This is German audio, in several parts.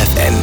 FFN,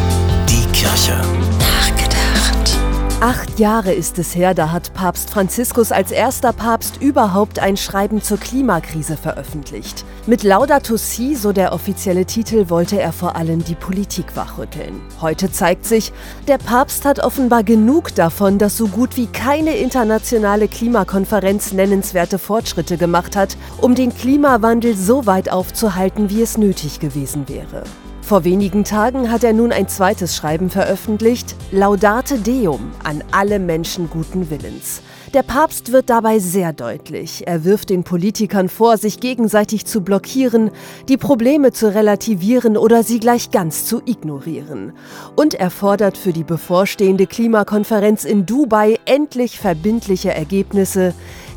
die Kirche. Nachgedacht. Acht Jahre ist es her, da hat Papst Franziskus als erster Papst überhaupt ein Schreiben zur Klimakrise veröffentlicht. Mit Laudato Si, so der offizielle Titel, wollte er vor allem die Politik wachrütteln. Heute zeigt sich, der Papst hat offenbar genug davon, dass so gut wie keine internationale Klimakonferenz nennenswerte Fortschritte gemacht hat, um den Klimawandel so weit aufzuhalten, wie es nötig gewesen wäre. Vor wenigen Tagen hat er nun ein zweites Schreiben veröffentlicht, Laudate Deum an alle Menschen guten Willens. Der Papst wird dabei sehr deutlich. Er wirft den Politikern vor, sich gegenseitig zu blockieren, die Probleme zu relativieren oder sie gleich ganz zu ignorieren. Und er fordert für die bevorstehende Klimakonferenz in Dubai endlich verbindliche Ergebnisse,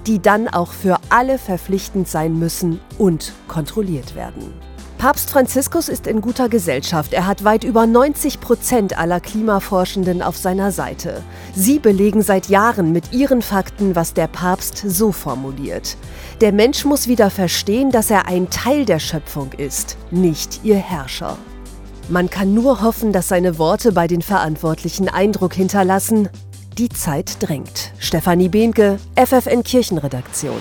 die dann auch für alle verpflichtend sein müssen und kontrolliert werden. Papst Franziskus ist in guter Gesellschaft. Er hat weit über 90 Prozent aller Klimaforschenden auf seiner Seite. Sie belegen seit Jahren mit ihren Fakten, was der Papst so formuliert. Der Mensch muss wieder verstehen, dass er ein Teil der Schöpfung ist, nicht ihr Herrscher. Man kann nur hoffen, dass seine Worte bei den Verantwortlichen Eindruck hinterlassen. Die Zeit drängt. Stefanie Behnke, FFN Kirchenredaktion.